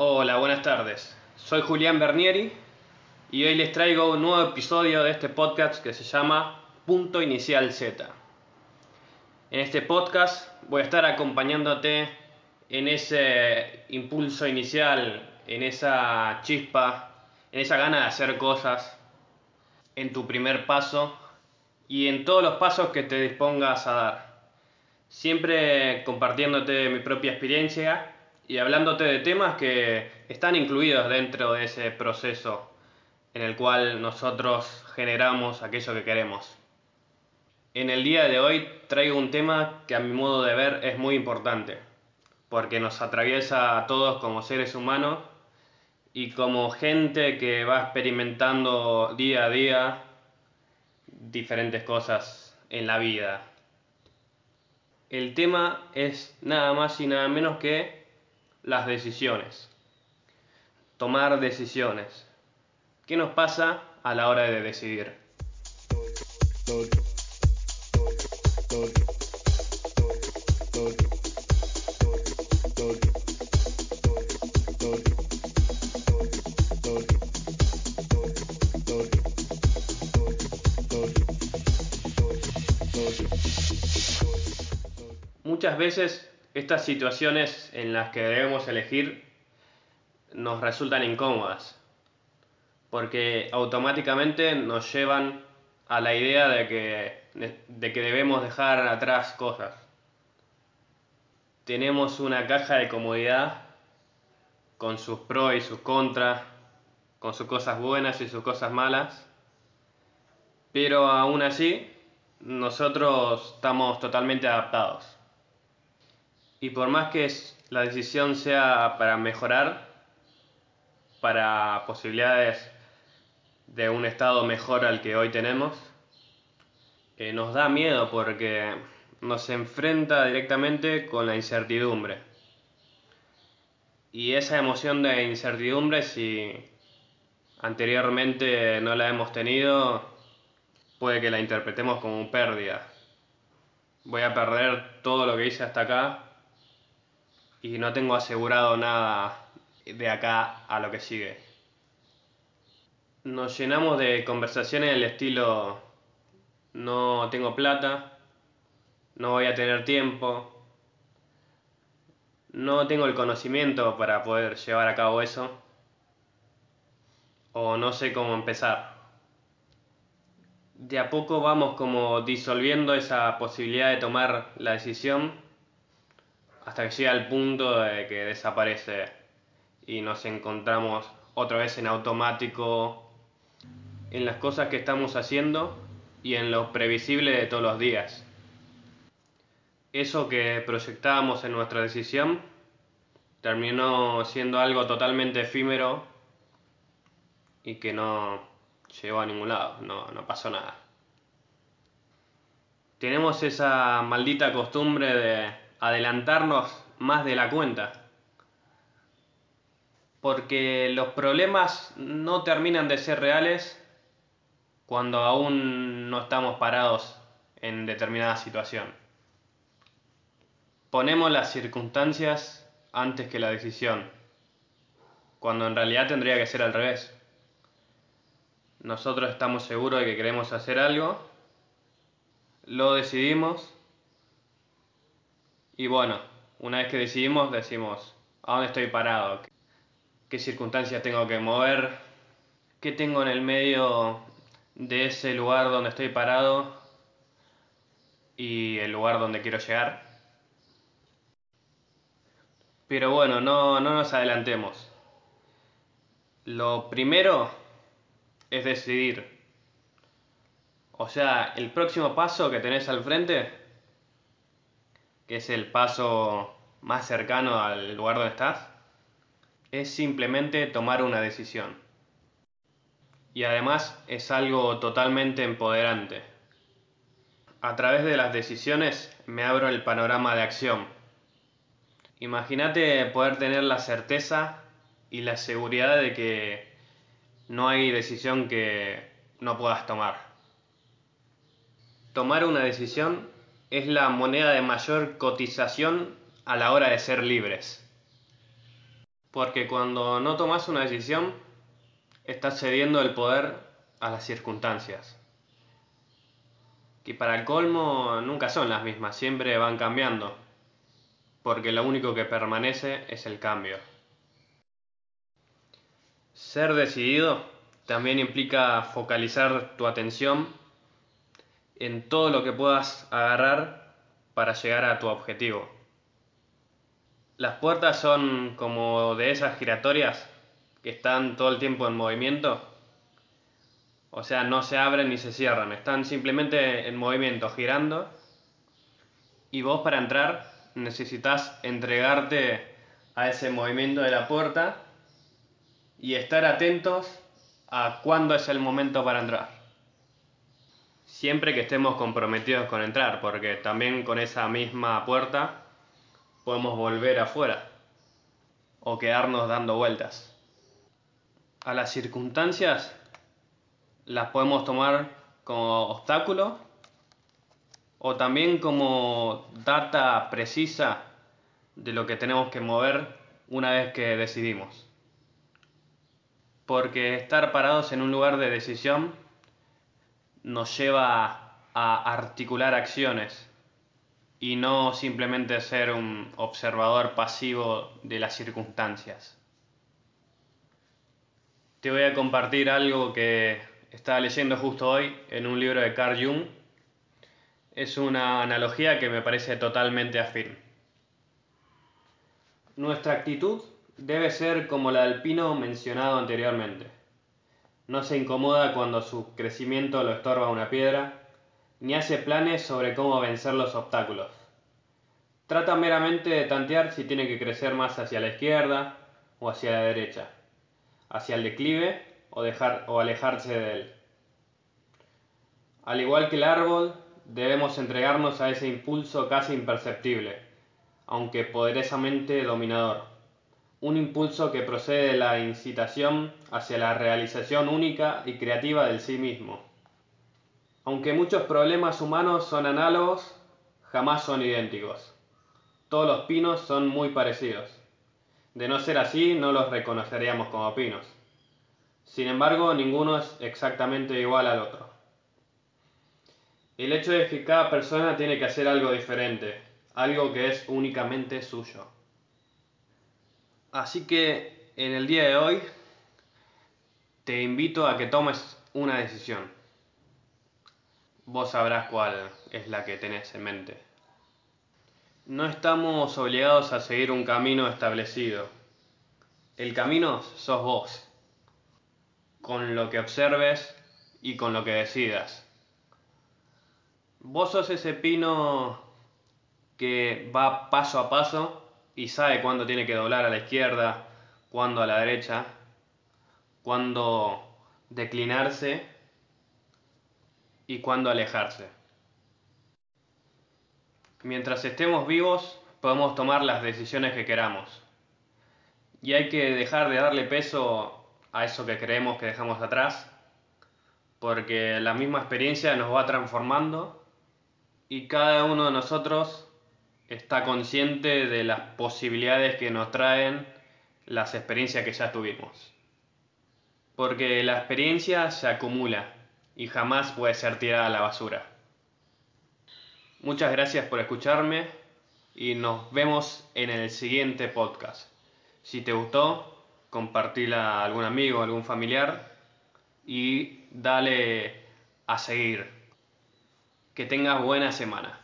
Hola, buenas tardes. Soy Julián Bernieri y hoy les traigo un nuevo episodio de este podcast que se llama Punto Inicial Z. En este podcast voy a estar acompañándote en ese impulso inicial, en esa chispa, en esa gana de hacer cosas, en tu primer paso y en todos los pasos que te dispongas a dar. Siempre compartiéndote mi propia experiencia y hablándote de temas que están incluidos dentro de ese proceso en el cual nosotros generamos aquello que queremos. En el día de hoy traigo un tema que a mi modo de ver es muy importante, porque nos atraviesa a todos como seres humanos y como gente que va experimentando día a día diferentes cosas en la vida. El tema es nada más y nada menos que las decisiones. Tomar decisiones. ¿Qué nos pasa a la hora de decidir? Muchas veces estas situaciones en las que debemos elegir nos resultan incómodas, porque automáticamente nos llevan a la idea de que, de, que debemos dejar atrás cosas. Tenemos una caja de comodidad con sus pros y sus contras, con sus cosas buenas y sus cosas malas, pero aún así nosotros estamos totalmente adaptados. Y por más que la decisión sea para mejorar, para posibilidades de un estado mejor al que hoy tenemos, eh, nos da miedo porque nos enfrenta directamente con la incertidumbre. Y esa emoción de incertidumbre, si anteriormente no la hemos tenido, puede que la interpretemos como pérdida. Voy a perder todo lo que hice hasta acá y no tengo asegurado nada de acá a lo que sigue. Nos llenamos de conversaciones del estilo no tengo plata, no voy a tener tiempo, no tengo el conocimiento para poder llevar a cabo eso, o no sé cómo empezar. De a poco vamos como disolviendo esa posibilidad de tomar la decisión hasta que llega el punto de que desaparece y nos encontramos otra vez en automático en las cosas que estamos haciendo y en lo previsible de todos los días. Eso que proyectábamos en nuestra decisión terminó siendo algo totalmente efímero y que no llegó a ningún lado, no, no pasó nada. Tenemos esa maldita costumbre de adelantarnos más de la cuenta. Porque los problemas no terminan de ser reales cuando aún no estamos parados en determinada situación. Ponemos las circunstancias antes que la decisión, cuando en realidad tendría que ser al revés. Nosotros estamos seguros de que queremos hacer algo, lo decidimos y bueno, una vez que decidimos, decimos, ¿a dónde estoy parado? ¿Qué circunstancias tengo que mover? ¿Qué tengo en el medio de ese lugar donde estoy parado y el lugar donde quiero llegar? Pero bueno, no, no nos adelantemos. Lo primero es decidir. O sea, el próximo paso que tenés al frente que es el paso más cercano al lugar donde estás, es simplemente tomar una decisión. Y además es algo totalmente empoderante. A través de las decisiones me abro el panorama de acción. Imagínate poder tener la certeza y la seguridad de que no hay decisión que no puedas tomar. Tomar una decisión es la moneda de mayor cotización a la hora de ser libres. Porque cuando no tomas una decisión, estás cediendo el poder a las circunstancias. Y para el colmo nunca son las mismas, siempre van cambiando. Porque lo único que permanece es el cambio. Ser decidido también implica focalizar tu atención en todo lo que puedas agarrar para llegar a tu objetivo. Las puertas son como de esas giratorias que están todo el tiempo en movimiento. O sea, no se abren ni se cierran, están simplemente en movimiento, girando. Y vos para entrar necesitas entregarte a ese movimiento de la puerta y estar atentos a cuándo es el momento para entrar. Siempre que estemos comprometidos con entrar, porque también con esa misma puerta podemos volver afuera o quedarnos dando vueltas. A las circunstancias las podemos tomar como obstáculo o también como data precisa de lo que tenemos que mover una vez que decidimos. Porque estar parados en un lugar de decisión nos lleva a articular acciones y no simplemente ser un observador pasivo de las circunstancias. Te voy a compartir algo que estaba leyendo justo hoy en un libro de Carl Jung. Es una analogía que me parece totalmente afín. Nuestra actitud debe ser como la del pino mencionado anteriormente. No se incomoda cuando su crecimiento lo estorba una piedra, ni hace planes sobre cómo vencer los obstáculos. Trata meramente de tantear si tiene que crecer más hacia la izquierda o hacia la derecha, hacia el declive o, dejar, o alejarse de él. Al igual que el árbol, debemos entregarnos a ese impulso casi imperceptible, aunque poderosamente dominador. Un impulso que procede de la incitación hacia la realización única y creativa del sí mismo. Aunque muchos problemas humanos son análogos, jamás son idénticos. Todos los pinos son muy parecidos. De no ser así, no los reconoceríamos como pinos. Sin embargo, ninguno es exactamente igual al otro. El hecho es que cada persona tiene que hacer algo diferente, algo que es únicamente suyo. Así que en el día de hoy te invito a que tomes una decisión vos sabrás cuál es la que tenés en mente. No estamos obligados a seguir un camino establecido. El camino sos vos, con lo que observes y con lo que decidas. Vos sos ese pino que va paso a paso y sabe cuándo tiene que doblar a la izquierda, cuándo a la derecha, cuándo declinarse y cuándo alejarse. Mientras estemos vivos, podemos tomar las decisiones que queramos. Y hay que dejar de darle peso a eso que creemos que dejamos atrás, porque la misma experiencia nos va transformando y cada uno de nosotros está consciente de las posibilidades que nos traen las experiencias que ya tuvimos. Porque la experiencia se acumula y jamás puede ser tirada a la basura. Muchas gracias por escucharme y nos vemos en el siguiente podcast. Si te gustó, compartila a algún amigo, algún familiar y dale a seguir. Que tengas buena semana.